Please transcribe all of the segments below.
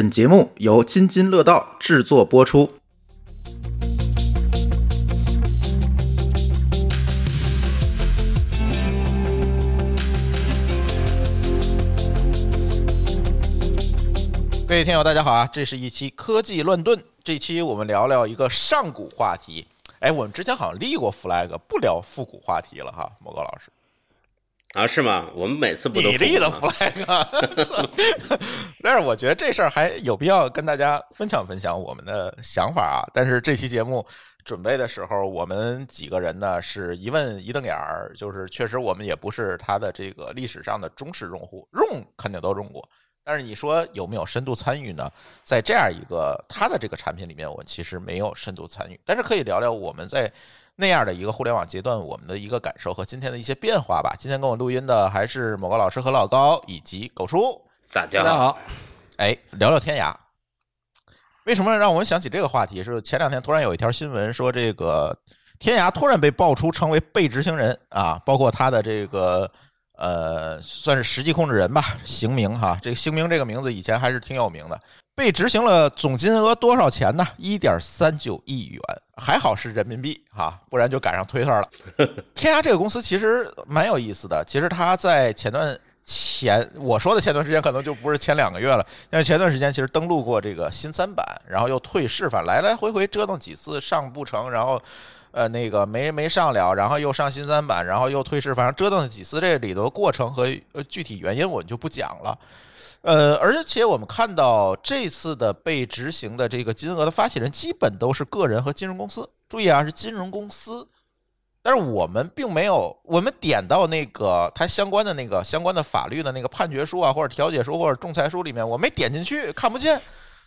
本节目由津津乐道制作播出。各位听友，大家好啊！这是一期科技乱炖，这期我们聊聊一个上古话题。哎，我们之前好像立过 flag，不聊复古话题了哈，某高老师。啊，是吗？我们每次不都你立了 flag，但是我觉得这事儿还有必要跟大家分享分享我们的想法啊。但是这期节目准备的时候，我们几个人呢是一问一瞪眼儿，就是确实我们也不是他的这个历史上的忠实用户，用肯定都用过。但是你说有没有深度参与呢？在这样一个他的这个产品里面，我其实没有深度参与，但是可以聊聊我们在。那样的一个互联网阶段，我们的一个感受和今天的一些变化吧。今天跟我录音的还是某个老师和老高以及狗叔，大家好。哎，聊聊天涯。为什么让我们想起这个话题？是前两天突然有一条新闻说，这个天涯突然被爆出成为被执行人啊，包括他的这个呃，算是实际控制人吧，邢明哈。这个邢明这个名字以前还是挺有名的。被执行了，总金额多少钱呢？一点三九亿元，还好是人民币哈，不然就赶上推特了。天涯这个公司其实蛮有意思的，其实他在前段前我说的前段时间可能就不是前两个月了，因为前段时间其实登录过这个新三板，然后又退市，反正来来回回折腾几次上不成，然后呃那个没没上了，然后又上新三板，然后又退市，反正折腾了几次，这里头过程和呃具体原因我们就不讲了。呃，而且我们看到这次的被执行的这个金额的发起人，基本都是个人和金融公司。注意啊，是金融公司。但是我们并没有，我们点到那个它相关的那个相关的法律的那个判决书啊，或者调解书或者仲裁书里面，我没点进去，看不见。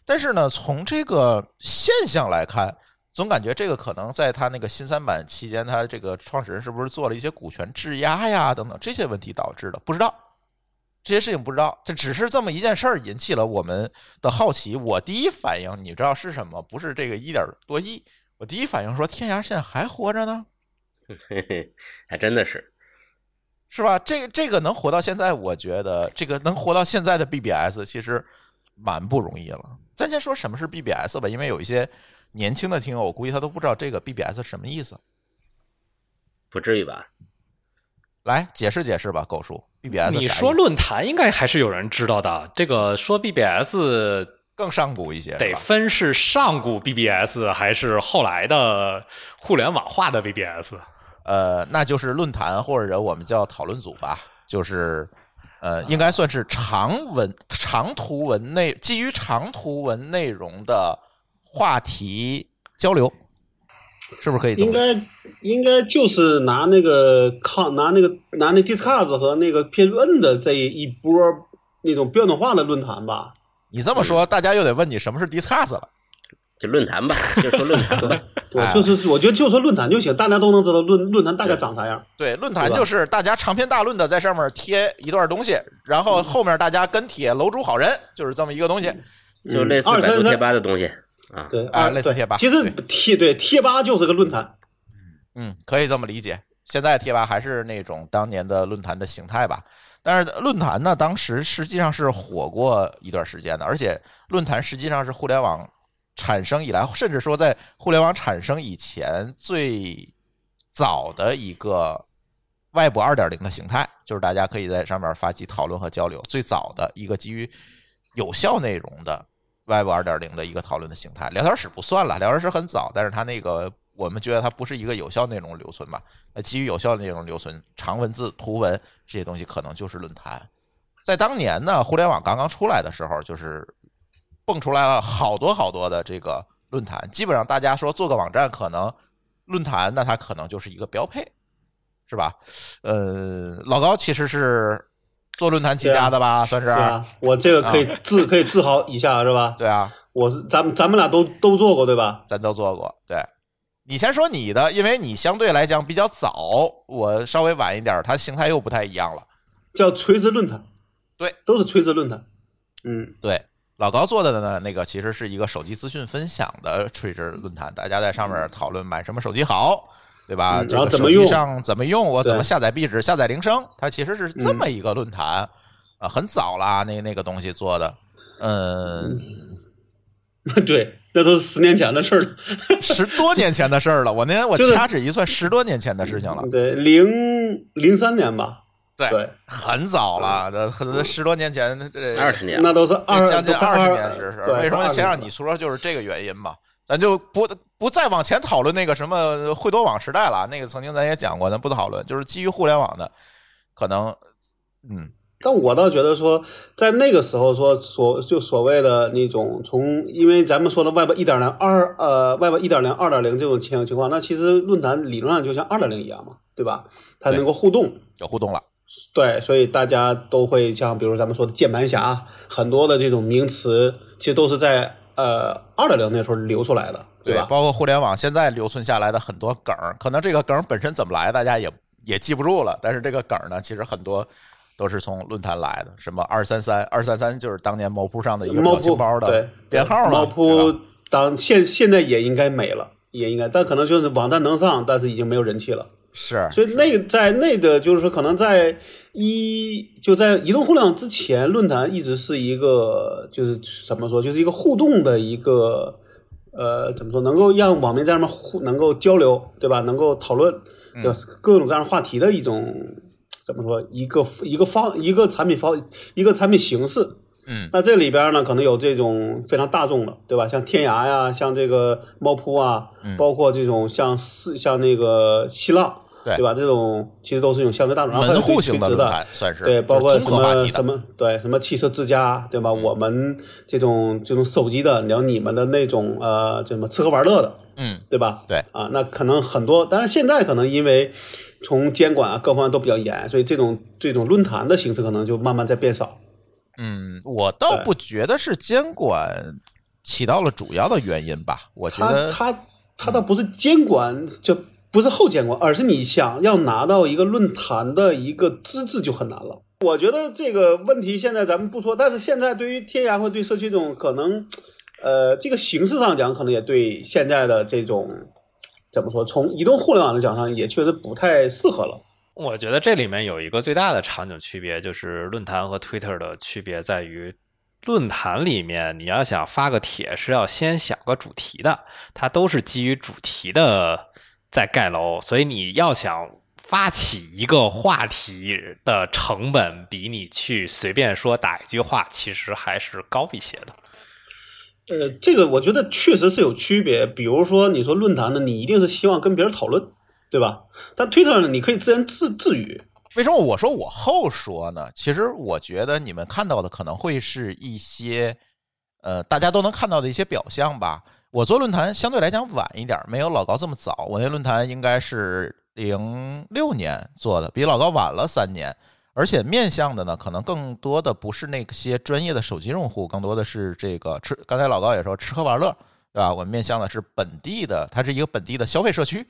但是呢，从这个现象来看，总感觉这个可能在他那个新三板期间，他这个创始人是不是做了一些股权质押呀等等这些问题导致的？不知道。这些事情不知道，这只是这么一件事儿引起了我们的好奇。我第一反应，你知道是什么？不是这个一点多亿，我第一反应说天涯现在还活着呢，嘿嘿，还真的是，是吧？这这个能活到现在，我觉得这个能活到现在的 BBS 其实蛮不容易了。咱先说什么是 BBS 吧，因为有一些年轻的听友，我估计他都不知道这个 BBS 什么意思，不至于吧？来解释解释吧，狗叔。BBS，你说论坛应该还是有人知道的。这个说 BBS 更上古一些，得分是上古 BBS 还是后来的互联网化的 BBS？呃，那就是论坛或者我们叫讨论组吧，就是呃，应该算是长文长图文内基于长图文内容的话题交流。是不是可以？应该应该就是拿那个抗拿那个拿那 Discuss 和那个 PN 的这一波那种标准化的论坛吧。你这么说，大家又得问你什么是 Discuss 了？就论坛吧，就说论坛。对，就是我觉得就说论坛就行，大家都能知道论论坛大概长啥样。对，论坛就是大家长篇大论的在上面贴一段东西，然后后面大家跟帖楼主好人，就是这么一个东西，就类似百度贴吧的东西。啊，对啊，类似贴吧，其实贴对贴吧就是个论坛，嗯，可以这么理解。现在贴吧还是那种当年的论坛的形态吧。但是论坛呢，当时实际上是火过一段时间的，而且论坛实际上是互联网产生以来，甚至说在互联网产生以前最早的一个外部二点零的形态，就是大家可以在上面发起讨论和交流，最早的一个基于有效内容的。Web 二点零的一个讨论的形态，聊天室不算了，聊天室很早，但是它那个我们觉得它不是一个有效内容留存吧？那基于有效内容留存，长文字、图文这些东西可能就是论坛。在当年呢，互联网刚刚出来的时候，就是蹦出来了好多好多的这个论坛，基本上大家说做个网站，可能论坛那它可能就是一个标配，是吧？呃，老高其实是。做论坛起家的吧，算是。我这个可以自可以自豪一下，是吧？对啊，我是咱们咱们俩都都做过，对吧？咱都做过。对，你先说你的，因为你相对来讲比较早，我稍微晚一点，它形态又不太一样了。叫垂直论坛，对，都是垂直论坛。嗯，对。老高做的呢，那个其实是一个手机资讯分享的垂直论坛，大家在上面讨论买什么手机好。对吧？然后怎么用？上怎么用？我怎么下载壁纸？下载铃声？它其实是这么一个论坛啊，很早啦，那那个东西做的。嗯，对，那都是十年前的事儿了，十多年前的事儿了。我那天我掐指一算，十多年前的事情了。对，零零三年吧，对对，很早了，这很十多年前，这二十年，那都是二将近二十年是是。对为什么先让你说，就是这个原因嘛？咱就不不再往前讨论那个什么惠多网时代了，那个曾经咱也讲过，咱不讨论。就是基于互联网的，可能嗯，但我倒觉得说，在那个时候说所就所谓的那种从，因为咱们说的 Web 一点零二呃 Web 一点零二点零这种情情况，那其实论坛理论上就像二点零一样嘛，对吧？它能够互动，有互动了。对，所以大家都会像比如咱们说的键盘侠，很多的这种名词，其实都是在呃二点零那时候流出来的，对吧？包括互联网现在留存下来的很多梗儿，可能这个梗本身怎么来，大家也也记不住了。但是这个梗呢，其实很多都是从论坛来的，什么二三三二三三就是当年猫扑上的一个表情包的对编号嘛。猫对扑当现现在也应该没了，也应该，但可能就是网站能上，但是已经没有人气了。是所以那个在那个就是说，可能在一就在移动互联网之前，论坛一直是一个就是怎么说，就是一个互动的一个呃怎么说，能够让网民在上面互能够交流，对吧？能够讨论，对吧？各种各样的话题的一种怎么说，一个一个方一个产品方一个产品形式。嗯那这里边呢，可能有这种非常大众的，对吧？像天涯呀，像这个猫扑啊，嗯包括这种像四像那个新浪，对吧？这种其实都是一种相对大众，门户型的论坛算是对，包括什。么什么对什么汽车之家，对吧？我们这种这种手机的，然后你们的那种呃，这什么吃喝玩乐的，嗯，对吧？对啊，那可能很多，但是现在可能因为从监管啊各方面都比较严，所以这种这种论坛的形式可能就慢慢在变少。嗯，我倒不觉得是监管起到了主要的原因吧。我觉他得他他倒不是监管，就不是后监管，而是你想要拿到一个论坛的一个资质就很难了。我觉得这个问题现在咱们不说，但是现在对于天涯或对社区这种可能，呃，这个形式上讲，可能也对现在的这种怎么说，从移动互联网的讲上，也确实不太适合了。我觉得这里面有一个最大的场景区别，就是论坛和 Twitter 的区别在于，论坛里面你要想发个帖是要先想个主题的，它都是基于主题的在盖楼，所以你要想发起一个话题的成本，比你去随便说打一句话，其实还是高一些的。呃，这个我觉得确实是有区别。比如说，你说论坛呢，你一定是希望跟别人讨论，对吧？但 Twitter 呢，你可以自言自自语。为什么我说我后说呢？其实我觉得你们看到的可能会是一些，呃，大家都能看到的一些表象吧。我做论坛相对来讲晚一点，没有老高这么早。我那论坛应该是零六年做的，比老高晚了三年。而且面向的呢，可能更多的不是那些专业的手机用户，更多的是这个吃。刚才老高也说吃喝玩乐，对吧？我们面向的是本地的，它是一个本地的消费社区。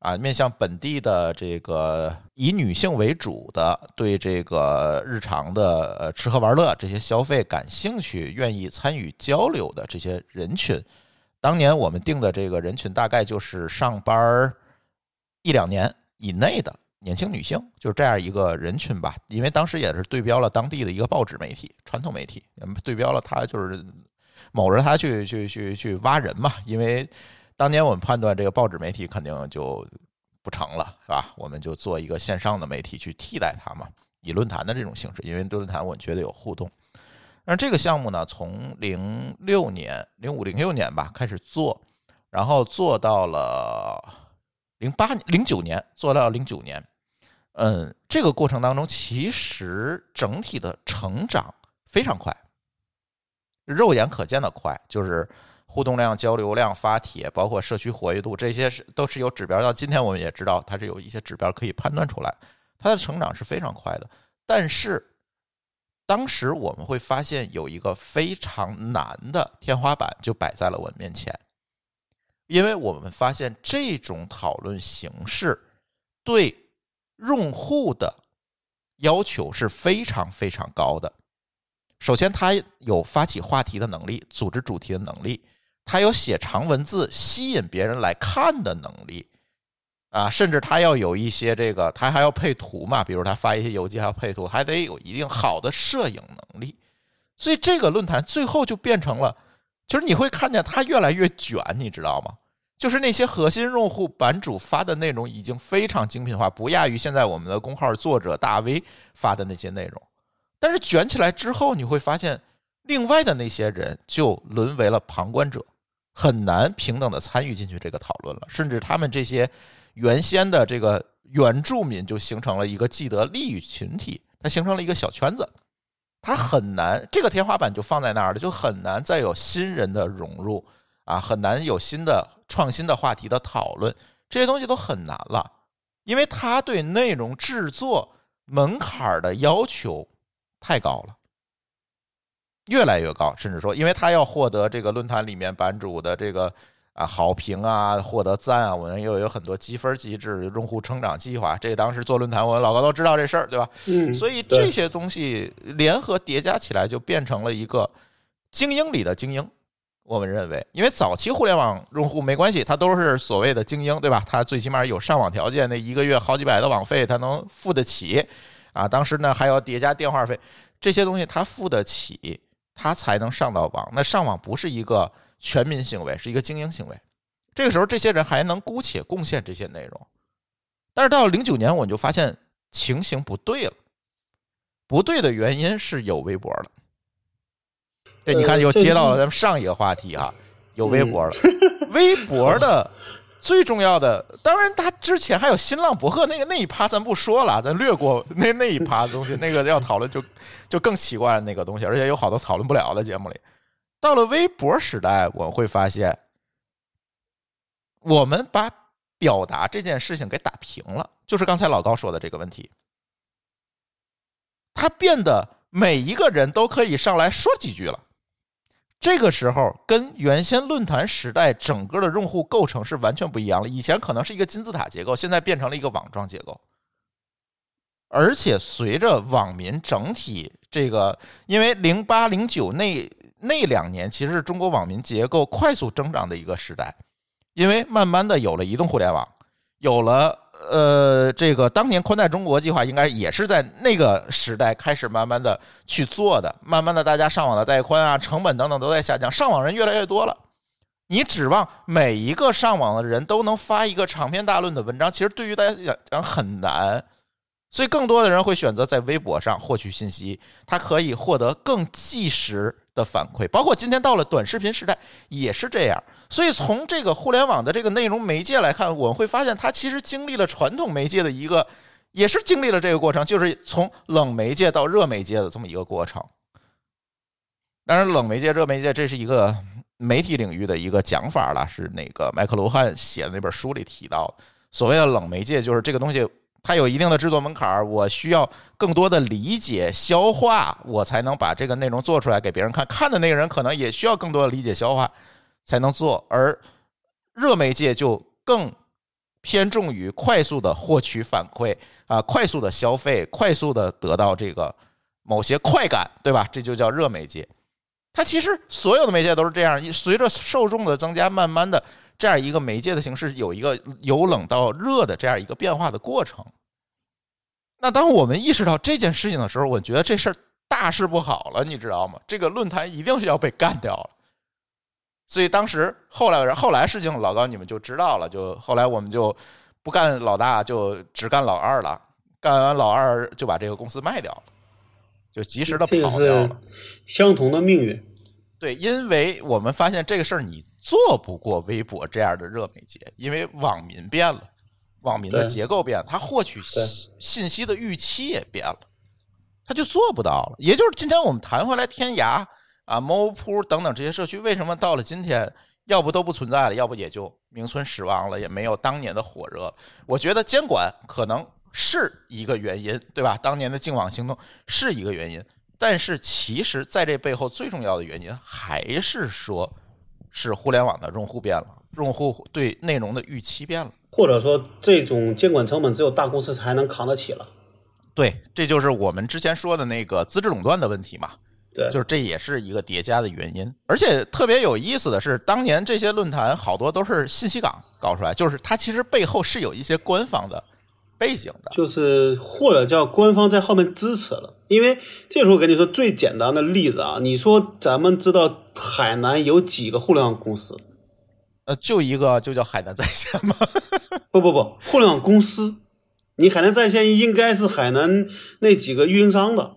啊，面向本地的这个以女性为主的，对这个日常的呃吃喝玩乐这些消费感兴趣、愿意参与交流的这些人群，当年我们定的这个人群大概就是上班儿一两年以内的年轻女性，就是这样一个人群吧。因为当时也是对标了当地的一个报纸媒体、传统媒体，对标了他就是某着他去去去去挖人嘛，因为。当年我们判断这个报纸媒体肯定就不成了，是吧？我们就做一个线上的媒体去替代它嘛，以论坛的这种形式，因为论坛我觉得有互动。那这个项目呢，从零六年、零五、零六年吧开始做，然后做到了零八、零九年，做到零九年。嗯，这个过程当中，其实整体的成长非常快，肉眼可见的快，就是。互动量、交流量、发帖，包括社区活跃度，这些是都是有指标。到今天我们也知道，它是有一些指标可以判断出来，它的成长是非常快的。但是当时我们会发现有一个非常难的天花板就摆在了我们面前，因为我们发现这种讨论形式对用户的要求是非常非常高的。首先，他有发起话题的能力，组织主题的能力。他有写长文字吸引别人来看的能力，啊，甚至他要有一些这个，他还要配图嘛，比如他发一些邮件还要配图，还得有一定好的摄影能力。所以这个论坛最后就变成了就是你会看见它越来越卷，你知道吗？就是那些核心用户版主发的内容已经非常精品化，不亚于现在我们的公号作者大 V 发的那些内容。但是卷起来之后，你会发现，另外的那些人就沦为了旁观者，很难平等的参与进去这个讨论了。甚至他们这些原先的这个原住民就形成了一个既得利益群体，它形成了一个小圈子，它很难这个天花板就放在那儿了，就很难再有新人的融入。啊，很难有新的创新的话题的讨论，这些东西都很难了，因为他对内容制作门槛的要求太高了，越来越高，甚至说，因为他要获得这个论坛里面版主的这个啊好评啊，获得赞啊，我们又有很多积分机制、用户成长计划，这个当时做论坛，我们老高都知道这事儿，对吧？嗯，所以这些东西联合叠加起来，就变成了一个精英里的精英。我们认为，因为早期互联网用户没关系，他都是所谓的精英，对吧？他最起码有上网条件，那一个月好几百的网费他能付得起，啊，当时呢还要叠加电话费，这些东西他付得起，他才能上到网。那上网不是一个全民行为，是一个精英行为。这个时候，这些人还能姑且贡献这些内容，但是到了零九年，我就发现情形不对了。不对的原因是有微博了。对，你看又接到了咱们上一个话题啊，有微博了。微博的最重要的，当然他之前还有新浪博客那个那一趴，咱不说了，咱略过那那一趴的东西。那个要讨论就就更奇怪了，那个东西，而且有好多讨论不了的节目里。到了微博时代，我会发现，我们把表达这件事情给打平了，就是刚才老高说的这个问题，它变得每一个人都可以上来说几句了。这个时候跟原先论坛时代整个的用户构成是完全不一样了。以前可能是一个金字塔结构，现在变成了一个网状结构。而且随着网民整体这个，因为零八零九那那两年其实是中国网民结构快速增长的一个时代，因为慢慢的有了移动互联网，有了。呃，这个当年宽带中国计划应该也是在那个时代开始慢慢的去做的，慢慢的大家上网的带宽啊、成本等等都在下降，上网人越来越多了。你指望每一个上网的人都能发一个长篇大论的文章，其实对于大家讲很难。所以更多的人会选择在微博上获取信息，他可以获得更即时的反馈。包括今天到了短视频时代也是这样。所以从这个互联网的这个内容媒介来看，我们会发现它其实经历了传统媒介的一个，也是经历了这个过程，就是从冷媒介到热媒介的这么一个过程。当然，冷媒介、热媒介这是一个媒体领域的一个讲法了，是那个麦克卢汉写的那本书里提到，所谓的冷媒介就是这个东西。它有一定的制作门槛儿，我需要更多的理解消化，我才能把这个内容做出来给别人看。看的那个人可能也需要更多的理解消化才能做。而热媒介就更偏重于快速的获取反馈啊，快速的消费，快速的得到这个某些快感，对吧？这就叫热媒介。它其实所有的媒介都是这样，随着受众的增加，慢慢的这样一个媒介的形式有一个由冷到热的这样一个变化的过程。那当我们意识到这件事情的时候，我觉得这事儿大事不好了，你知道吗？这个论坛一定是要被干掉了。所以当时后来后来事情，老高你们就知道了。就后来我们就不干老大，就只干老二了。干完老二就把这个公司卖掉了，就及时的跑掉了。相同的命运。对，因为我们发现这个事儿你做不过微博这样的热媒介，因为网民变了。网民的结构变了，他获取信息的预期也变了，他就做不到了。也就是今天我们谈回来，天涯啊、猫扑等等这些社区，为什么到了今天，要不都不存在了，要不也就名存实亡了，也没有当年的火热。我觉得监管可能是一个原因，对吧？当年的净网行动是一个原因，但是其实在这背后最重要的原因还是说，是互联网的用户变了，用户对内容的预期变了。或者说，这种监管成本只有大公司才能扛得起了。对，这就是我们之前说的那个资质垄断的问题嘛。对，就是这也是一个叠加的原因。而且特别有意思的是，当年这些论坛好多都是信息港搞出来，就是它其实背后是有一些官方的背景的，就是或者叫官方在后面支持了。因为这时候我跟你说最简单的例子啊，你说咱们知道海南有几个互联网公司？呃，就一个就叫海南在线吗？不不不，互联网公司，你海南在线应该是海南那几个运营商的，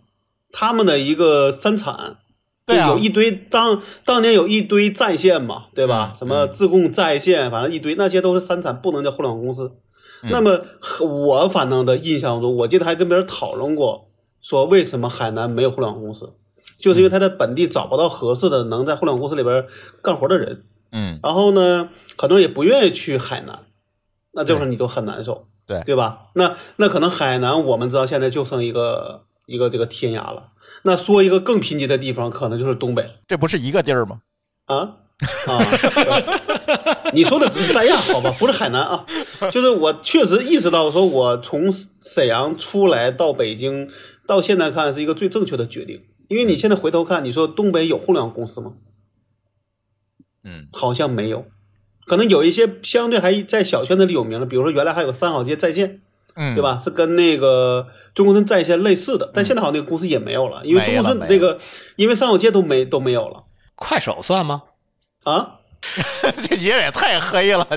他们的一个三产。对啊，有一堆当当年有一堆在线嘛，对吧？什么自贡在线，反正一堆，那些都是三产，不能叫互联网公司。那么我反正的印象中，我记得还跟别人讨论过，说为什么海南没有互联网公司，就是因为他在本地找不到合适的能在互联网公司里边干活的人。嗯，然后呢，很多人也不愿意去海南，那这会儿你就很难受，对对吧？那那可能海南我们知道现在就剩一个一个这个天涯了。那说一个更贫瘠的地方，可能就是东北。这不是一个地儿吗？啊啊！你说的只是三亚，好吧？不是海南啊。就是我确实意识到，说我从沈阳出来到北京，到现在看是一个最正确的决定。因为你现在回头看，你说东北有互联网公司吗？嗯，好像没有。可能有一些相对还在小圈子里有名的，比如说原来还有三好街在线。嗯，对吧？是跟那个中国村在线类似的，但现在好像那个公司也没有了，因为中国村那个，因为三好街都没都没有了。快手算吗？啊，这节也太黑了！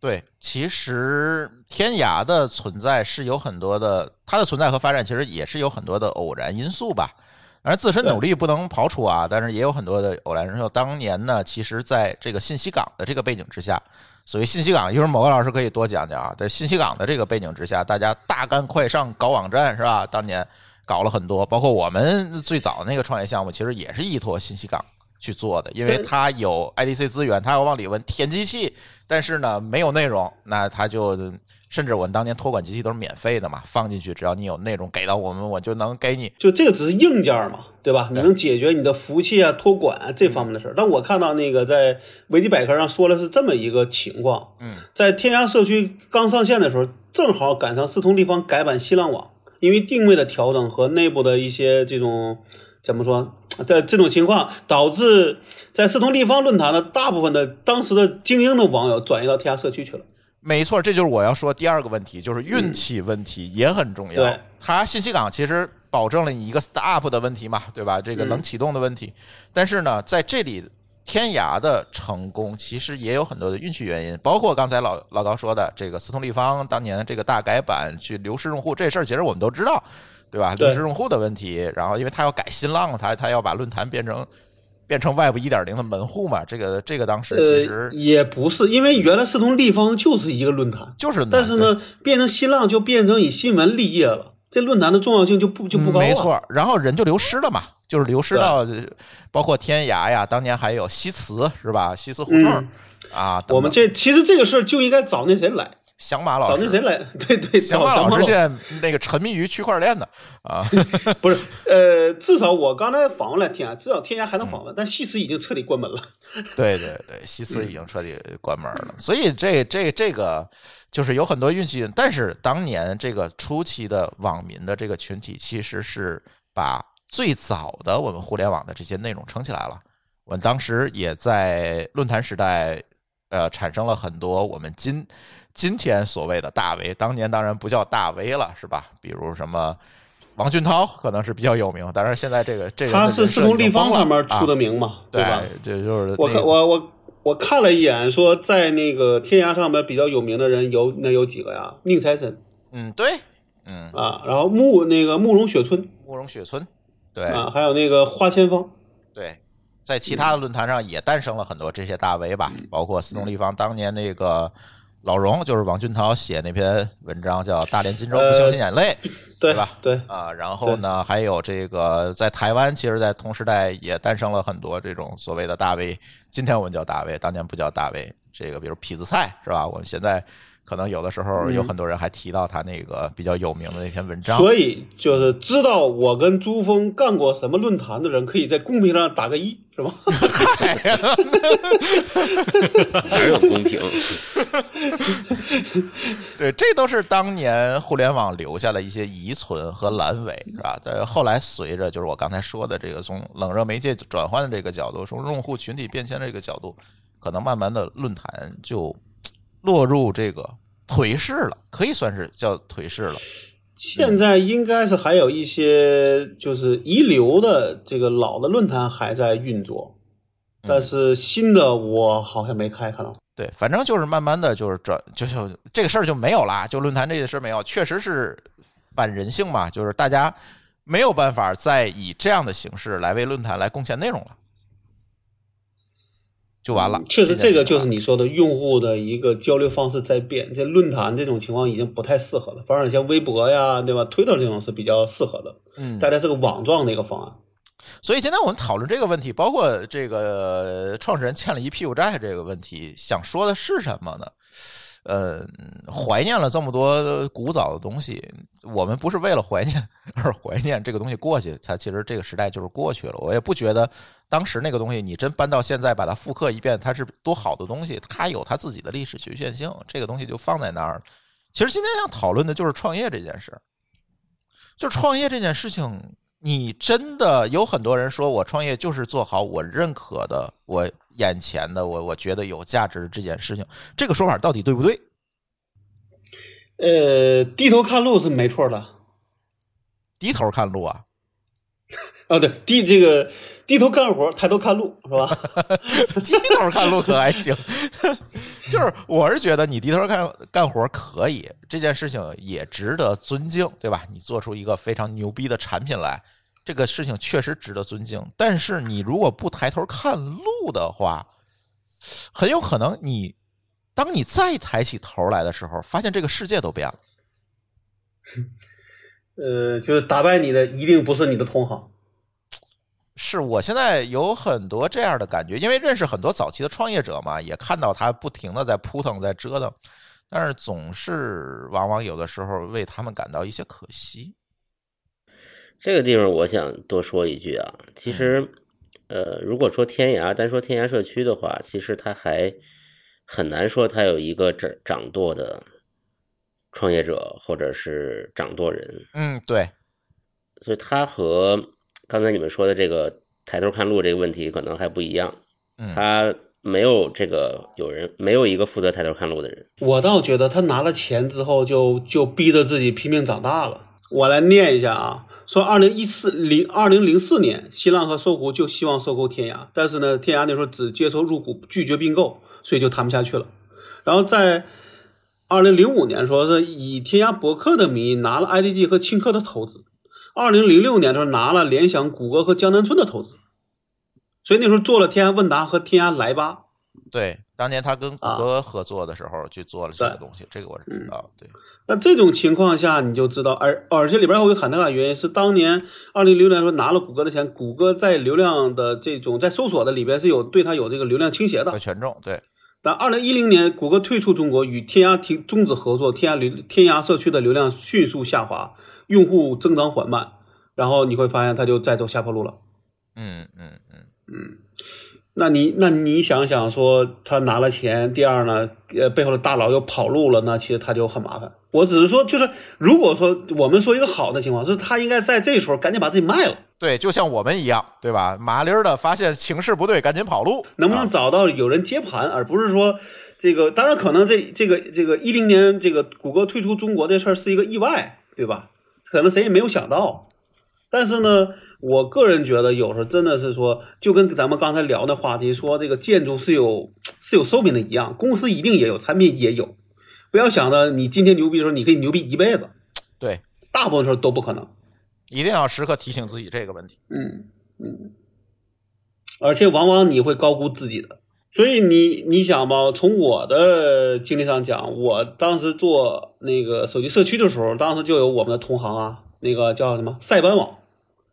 对，其实天涯的存在是有很多的，它的存在和发展其实也是有很多的偶然因素吧。当然，自身努力不能刨除啊，但是也有很多的偶然因素。当年呢，其实在这个信息港的这个背景之下。所谓信息港，一会儿某个老师可以多讲讲啊。在信息港的这个背景之下，大家大干快上搞网站是吧？当年搞了很多，包括我们最早那个创业项目，其实也是依托信息港去做的，因为它有 IDC 资源，它要往里问填机器，但是呢没有内容，那它就。甚至我们当年托管机器都是免费的嘛，放进去只要你有内容给到我们，我就能给你。就这个只是硬件嘛，对吧？你能解决你的服务器啊、托管啊这方面的事儿。但我看到那个在维基百科上说的是这么一个情况：嗯，在天涯社区刚上线的时候，正好赶上四通立方改版新浪网，因为定位的调整和内部的一些这种怎么说的这种情况，导致在四通立方论坛的大部分的当时的精英的网友转移到天涯社区去了。没错，这就是我要说第二个问题，就是运气问题也很重要。对，它信息港其实保证了你一个 start 的问题嘛，对吧？这个能启动的问题。但是呢，在这里，天涯的成功其实也有很多的运气原因，包括刚才老老高说的这个四通立方当年这个大改版去流失用户这事儿，其实我们都知道，对吧？流失用户的问题，然后因为他要改新浪，他他要把论坛变成。变成 Web 一点零的门户嘛？这个这个当时其实也不是，因为原来四通立方就是一个论坛，就是但是呢，变成新浪就变成以新闻立业了，这论坛的重要性就不就不高了。没错，然后人就流失了嘛，就是流失到包括天涯呀，当年还有西祠是吧？西祠胡同啊，我们这其实这个事儿就应该找那谁来。响马老师，找那谁来？对 对，响马老师现在那个沉迷于区块链的啊，不是，呃，至少我刚才访问了天涯，至少天涯还能访问，但西祠已经彻底关门了。对对对，西祠已经彻底关门了，所以这这这个就是有很多运气，但是当年这个初期的网民的这个群体，其实是把最早的我们互联网的这些内容撑起来了。我们当时也在论坛时代，呃，产生了很多我们今。今天所谓的大 V，当年当然不叫大 V 了，是吧？比如什么王俊涛，可能是比较有名。但是现在这个这个他是四通立方上面出的名嘛，对吧？这就是我我我我看了一眼，说在那个天涯上面比较有名的人有那有几个呀？宁财神，嗯，对，嗯啊，然后慕那个慕容雪村，慕容雪村，对啊，还有那个花千芳，对，在其他的论坛上也诞生了很多这些大 V 吧，包括四通立方当年那个。老荣就是王俊涛写那篇文章，叫《大连金州不相信眼泪》，对吧？对啊，然后呢，还有这个在台湾，其实，在同时代也诞生了很多这种所谓的大 V。今天我们叫大 V，当年不叫大 V。这个比如痞子蔡是吧？我们现在。可能有的时候有很多人还提到他那个比较有名的那篇文章，所以就是知道我跟朱峰干过什么论坛的人，可以在公屏上打个一，是吧？哪有公屏？对，这都是当年互联网留下的一些遗存和阑尾，是吧？在后来随着就是我刚才说的这个从冷热媒介转换的这个角度，从用户群体变迁这个角度，可能慢慢的论坛就。落入这个颓势了，可以算是叫颓势了。现在应该是还有一些就是遗留的这个老的论坛还在运作，但是新的我好像没开看到。对，反正就是慢慢的就是转，就就这个事儿就没有啦，就论坛这个事儿没有，确实是反人性嘛，就是大家没有办法再以这样的形式来为论坛来贡献内容了，就完了。确实，这个就是你说的用户的一个交流方式在变，这论坛这种情况已经不太适合了，反而像微博呀，对吧？推特这种是比较适合的，嗯，大家是个网状的一个方案。所以今天我们讨论这个问题，包括这个创始人欠了一屁股债这个问题，想说的是什么呢？呃，怀念了这么多古早的东西，我们不是为了怀念 而怀念，这个东西过去，它其实这个时代就是过去了。我也不觉得当时那个东西，你真搬到现在把它复刻一遍，它是多好的东西，它有它自己的历史局限性，这个东西就放在那儿。其实今天想讨论的就是创业这件事，就创业这件事情，你真的有很多人说我创业就是做好我认可的、我眼前的、我我觉得有价值的这件事情，这个说法到底对不对？呃，低头看路是没错的。低头看路啊，啊，对，低这个低头干活，抬头看路，是吧？低头看路可还行，就是我是觉得你低头干干活可以，这件事情也值得尊敬，对吧？你做出一个非常牛逼的产品来，这个事情确实值得尊敬。但是你如果不抬头看路的话，很有可能你当你再抬起头来的时候，发现这个世界都变了。呃，就是打败你的一定不是你的同行。是我现在有很多这样的感觉，因为认识很多早期的创业者嘛，也看到他不停的在扑腾，在折腾，但是总是往往有的时候为他们感到一些可惜。这个地方我想多说一句啊，其实，呃，如果说天涯，单说天涯社区的话，其实它还很难说它有一个掌掌舵的创业者或者是掌舵人，嗯，对，所以它和刚才你们说的这个抬头看路这个问题可能还不一样，嗯，它没有这个有人没有一个负责抬头看路的人，我倒觉得他拿了钱之后就就逼着自己拼命长大了。我来念一下啊，说二零一四零二零零四年，新浪和搜狐就希望收购天涯，但是呢，天涯那时候只接受入股，拒绝并购，所以就谈不下去了。然后在二零零五年，说是以天涯博客的名义拿了 IDG 和青客的投资。二零零六年的时候拿了联想、谷歌和江南春的投资，所以那时候做了天涯问答和天涯来吧。对，当年他跟谷啊歌合作的时候去做了这个东西，这个我是知道。对，那这种情况下，你就知道，而而且里边还有个很大的原因是，当年二零零六年时候拿了谷歌的钱，谷歌在流量的这种在搜索的里边是有对它有这个流量倾斜的和。权重，对，但二零一零年，谷歌退出中国，与天涯停终止合作，天涯流天涯社区的流量迅速下滑，用户增长缓慢，然后你会发现它就再走下坡路了。嗯嗯。嗯，那你那你想想说他拿了钱，第二呢，呃，背后的大佬又跑路了，那其实他就很麻烦。我只是说，就是如果说我们说一个好的情况，是他应该在这时候赶紧把自己卖了，对，就像我们一样，对吧？麻利儿的发现情势不对，赶紧跑路，啊能不能找到有人接盘，而不是说这个。当然，可能这这个这个一零年这个谷歌退出中国这事儿是一个意外，对吧？可能谁也没有想到。但是呢，我个人觉得有时候真的是说，就跟咱们刚才聊的话题说，这个建筑是有是有寿命的一样，公司一定也有，产品也有。不要想着你今天牛逼的时候，你可以牛逼一辈子，对，大部分时候都不可能。一定要时刻提醒自己这个问题。嗯嗯，而且往往你会高估自己的。所以你你想吧，从我的经历上讲，我当时做那个手机社区的时候，当时就有我们的同行啊，那个叫什么塞班网，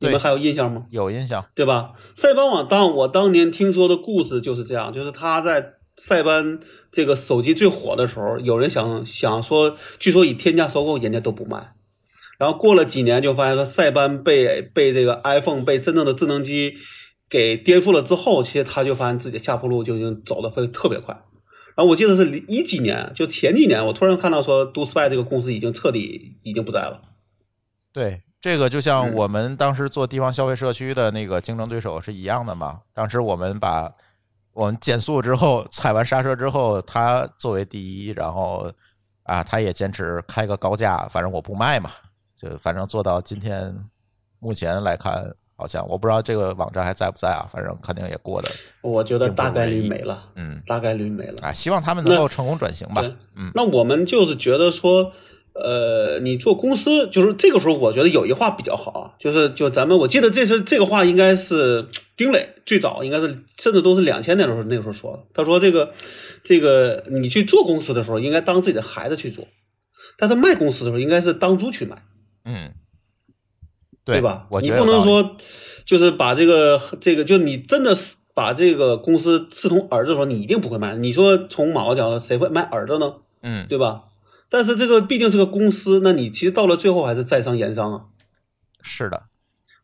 你们还有印象吗？有印象，对吧？塞班网当我当年听说的故事就是这样，就是他在塞班这个手机最火的时候，有人想想说，据说以天价收购，人家都不卖。然后过了几年，就发现说塞班被被这个 iPhone 被真正的智能机给颠覆了之后，其实他就发现自己的下坡路就已经走的会特别快。然后我记得是一几年，就前几年，我突然看到说 Do Spy 这个公司已经彻底已经不在了。对，这个就像嗯我们当时做地方消费社区的那个竞争对手是一样的嘛。当时我们把我们减速之后踩完刹车之后，他作为第一，然后啊，他也坚持开个高价，反正我不卖嘛，就反正做到今天，目前来看，好像我不知道这个网站还在不在啊，反正肯定也过的，我觉得大概率没了，嗯，大概率没了。啊，希望他们能够成功转型吧，嗯那我们就是觉得说，呃，你做公司，就是这个时候，我觉得有一话比较好啊，就是就咱们，我记得这是这个话应该是丁磊最早应该是甚至都是两千年的时候那个时候说的，他说这个这个你去做公司的时候，应该当自己的孩子去做，但是卖公司的时候，应该是当猪去卖。嗯，对吧？我你不能说就是把这个这个，就你真的是把这个公司视同儿子的时候，你一定不会卖。你说从某个角度，谁会卖儿子呢？嗯，对吧？但是这个毕竟是个公司，那你其实到了最后还是在商言商啊。是的，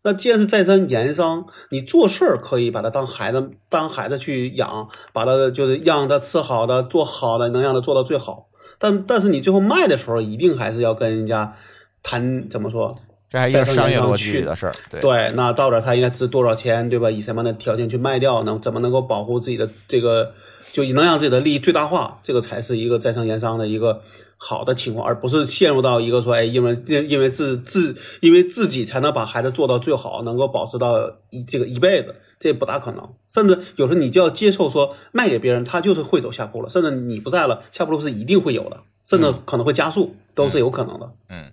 那既然是在商言商，你做事儿可以把它当孩子，当孩子去养，把它就是让他吃好的，做好的，能让他做到最好。但但是你最后卖的时候，一定还是要跟人家谈怎么说？这还一个商业逻辑的事儿，对对，那到底它应该值多少钱，对吧？以什么样的条件去卖掉，能怎么能够保护自己的这个，就能让自己的利益最大化，这个才是一个在商言商的一个好的情况，而不是陷入到一个说，哎，因为因因为自自因为自己才能把孩子做到最好，能够保持到一这个一辈子，这不大可能。甚至有时候你就要接受说，卖给别人，他就是会走下坡了，甚至你不在了，下坡路是一定会有的，甚至可能会加速，都是有可能的。嗯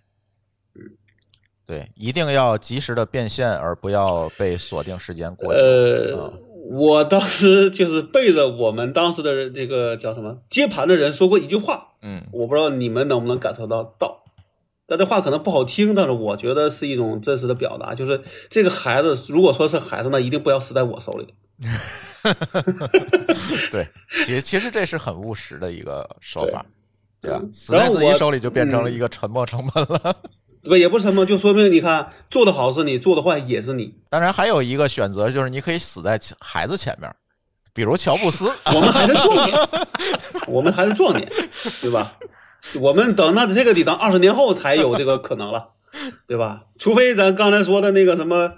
嗯，对，一定要及时的变现，而不要被锁定时间过久。呃，嗯我当时就是背着我们当时的这个叫什么接盘的人说过一句话，嗯我不知道你们能不能感受到到。但这话可能不好听，但是我觉得是一种真实的表达，就是这个孩子如果说是孩子，那一定不要死在我手里。对，其实其实这是很务实的一个说法，对吧？嗯死在自己手里就变成了嗯一个沉没成本了。对吧？也不是什么，就说明你看做的好是你，做的坏也是你。当然，还有一个选择就是你可以死在孩子前面，比如乔布斯。我们还是壮年，我们还是壮年，对吧？我们等那这个得等二十年后才有这个可能了，对吧？除非咱刚才说的那个什么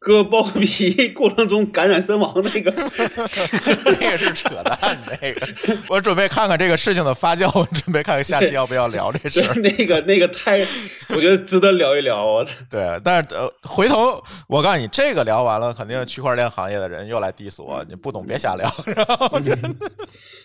割包皮过程中感染身亡那个，那个是扯淡，那个我准备看看这个事情的发酵，我准备看看下期要不要聊这事儿。那个那个太，我觉得值得聊一聊。我对，但是呃，回头我告诉你，这个聊完了，肯定区块链行业的人又来 diss 我，你不懂别瞎聊。然后我觉得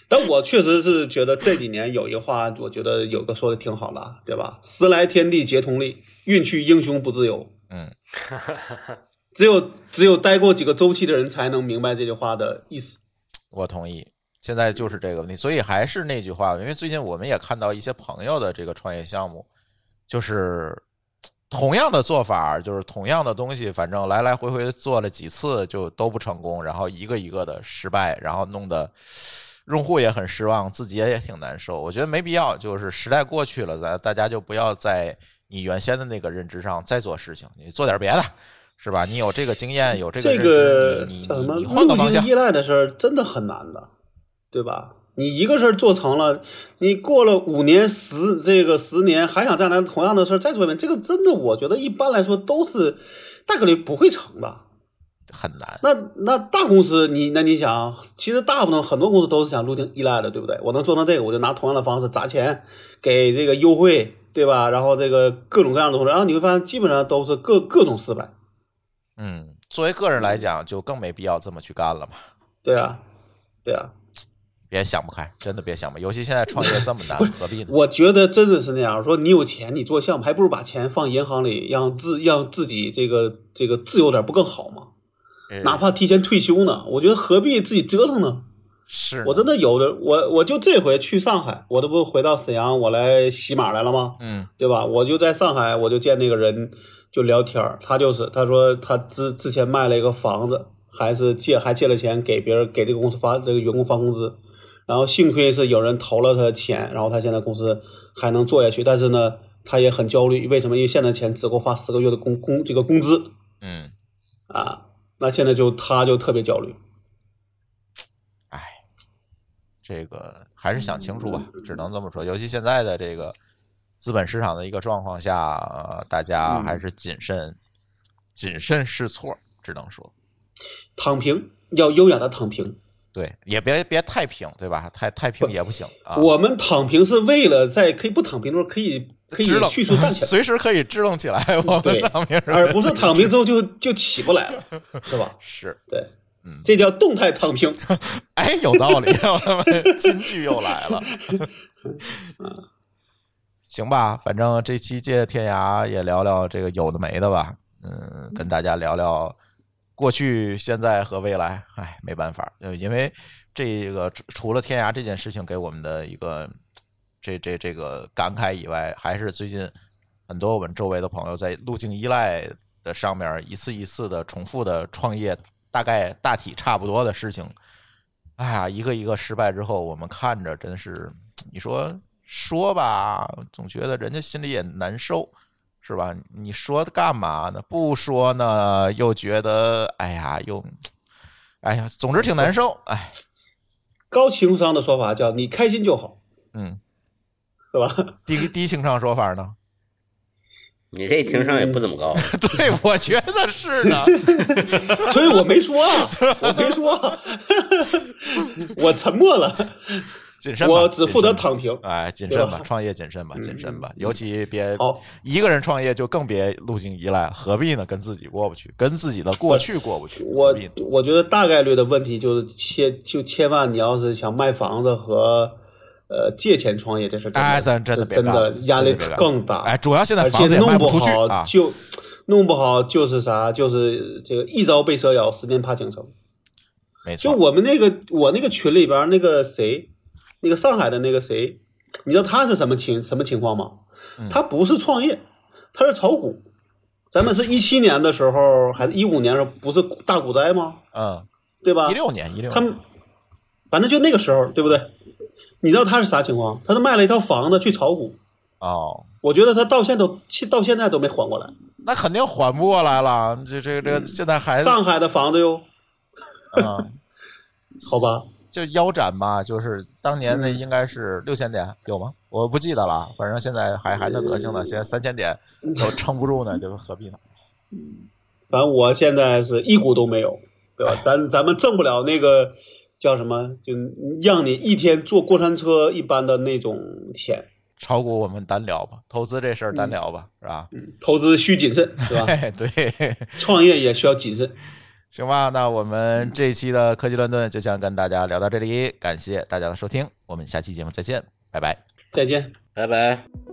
但我确实是觉得这几年有一个话，我觉得有个说的挺好的，对吧？时来天地皆同力，运去英雄不自由。嗯，只有只有待过几个周期的人才能明白这句话的意思。我同意。现在就是这个问题，所以还是那句话，因为最近我们也看到一些朋友的这个创业项目，就是同样的做法，就是同样的东西，反正来来回回做了几次就都不成功，然后一个一个的失败，然后弄得用户也很失望，自己也挺难受。我觉得没必要，就是时代过去了，咱大家就不要在你原先的那个认知上再做事情，你做点别的，是吧？你有这个经验，有这个这个，你叫什么你你换个方向路径依赖的事儿真的很难的，对吧？你一个事儿做成了，你过了五年、十这个十年，还想再来同样的事儿再做一遍，这个真的我觉得一般来说都是大概率不会成的。很难。那那大公司，你那你想，其实大部分很多公司都是想路径依赖的，对不对？我能做成这个，我就拿同样的方式砸钱，给这个优惠，对吧？然后这个各种各样的东西，然后你会发现基本上都是各各种失败。嗯，作为个人来讲，就更没必要这么去干了嘛。对啊，对啊，别想不开，真的别想不开。尤其现在创业这么难，何必呢？我觉得真的是那样。说你有钱，你做项目，还不如把钱放银行里，让自让自己这个这个自由点，不更好吗？呃哪怕提前退休呢，我觉得何必自己折腾呢？是我真的有的，我我就这回去上海，我这不回到沈阳，我来洗码来了吗？嗯对吧？我就在上海，我就见那个人就聊天儿他就是他说他之之前卖了一个房子，还是借还借了钱给别人给这个公司发这个员工发工资，然后幸亏是有人投了他钱，然后他现在公司还能做下去，但是呢，他也很焦虑，为什么？因为现在钱只够发十个月的工工这个工资嗯，啊，那现在就他就特别焦虑。哎，这个还是想清楚吧，只能这么说。尤其现在的这个资本市场的一个状况下，呃大家还是谨慎、谨慎试错，只能说，躺平要优雅的躺平，对，也别别太平，对吧？太太平也不行啊。我们躺平是为了在可以不躺平的时候可以可以迅速站起来，随时可以支棱起来。我对们躺平时而不是躺平之后就就起不来了，是吧？是，对，嗯这叫动态躺平。哎，有道理，我们金句又来了。行吧，反正这期借天涯也聊聊这个有的没的吧，嗯，跟大家聊聊过去、现在和未来。哎，没办法，因为这个除了天涯这件事情给我们的一个这这这个感慨以外，还是最近很多我们周围的朋友在路径依赖的上面一次一次的重复的创业，大概大体差不多的事情。哎呀，一个一个失败之后，我们看着真是，你说说吧，总觉得人家心里也难受，是吧？你说干嘛呢？不说呢，又觉得哎呀，又哎呀，总之挺难受。哎，高情商的说法叫你开心就好，嗯，是吧？低低情商说法呢？你这情商也不怎么高，对，我觉得是呢。所以我没说啊，我没说啊，我沉默了，谨慎吧，我只负责躺平。哎，谨慎吧，创业谨慎吧，谨慎吧，尤其别好一个人创业就更别路径依赖，何必呢？跟自己过不去，跟自己的过去过不去，我？我觉得大概率的问题就是千就千万你要是想卖房子和呃借钱创业，这事儿真的哎咱真的真的压力更大。哎，主要现在而房子也卖不出去就弄不好就是啥，就是这个一朝被蛇咬，十年怕井绳。没错，就我们那个我那个群里边那个谁，那个上海的那个谁，你知道他是什么情什么情况吗？嗯他不是创业，他是炒股。咱们是一七年的时候，还是一五年的时候，不是大股灾吗？嗯，对吧一？六年，一六他们，反正就那个时候，对不对？你知道他是啥情况？他是卖了一套房子去炒股。哦，我觉得他到现在都到现在都没缓过来。那肯定缓不过来了。这这这现在还上海的房子哟，嗯，好吧，就腰斩吧，就是当年那嗯应该是六千点有吗？我不记得了，反正现在还还那德行呢，现在三千点都撑不住呢，就何必呢？嗯反正我现在是一股都没有，对吧？咱咱们挣不了那个叫什么，就让你一天坐过山车一般的那种钱。炒股我们单聊吧，投资这事儿单聊吧，是吧？嗯，投资需谨慎，是吧？哎，对，创业也需要谨慎。行吧，那我们这一期的科技乱炖就先跟大家聊到这里，感谢大家的收听，我们下期节目再见，拜拜。再见。拜拜。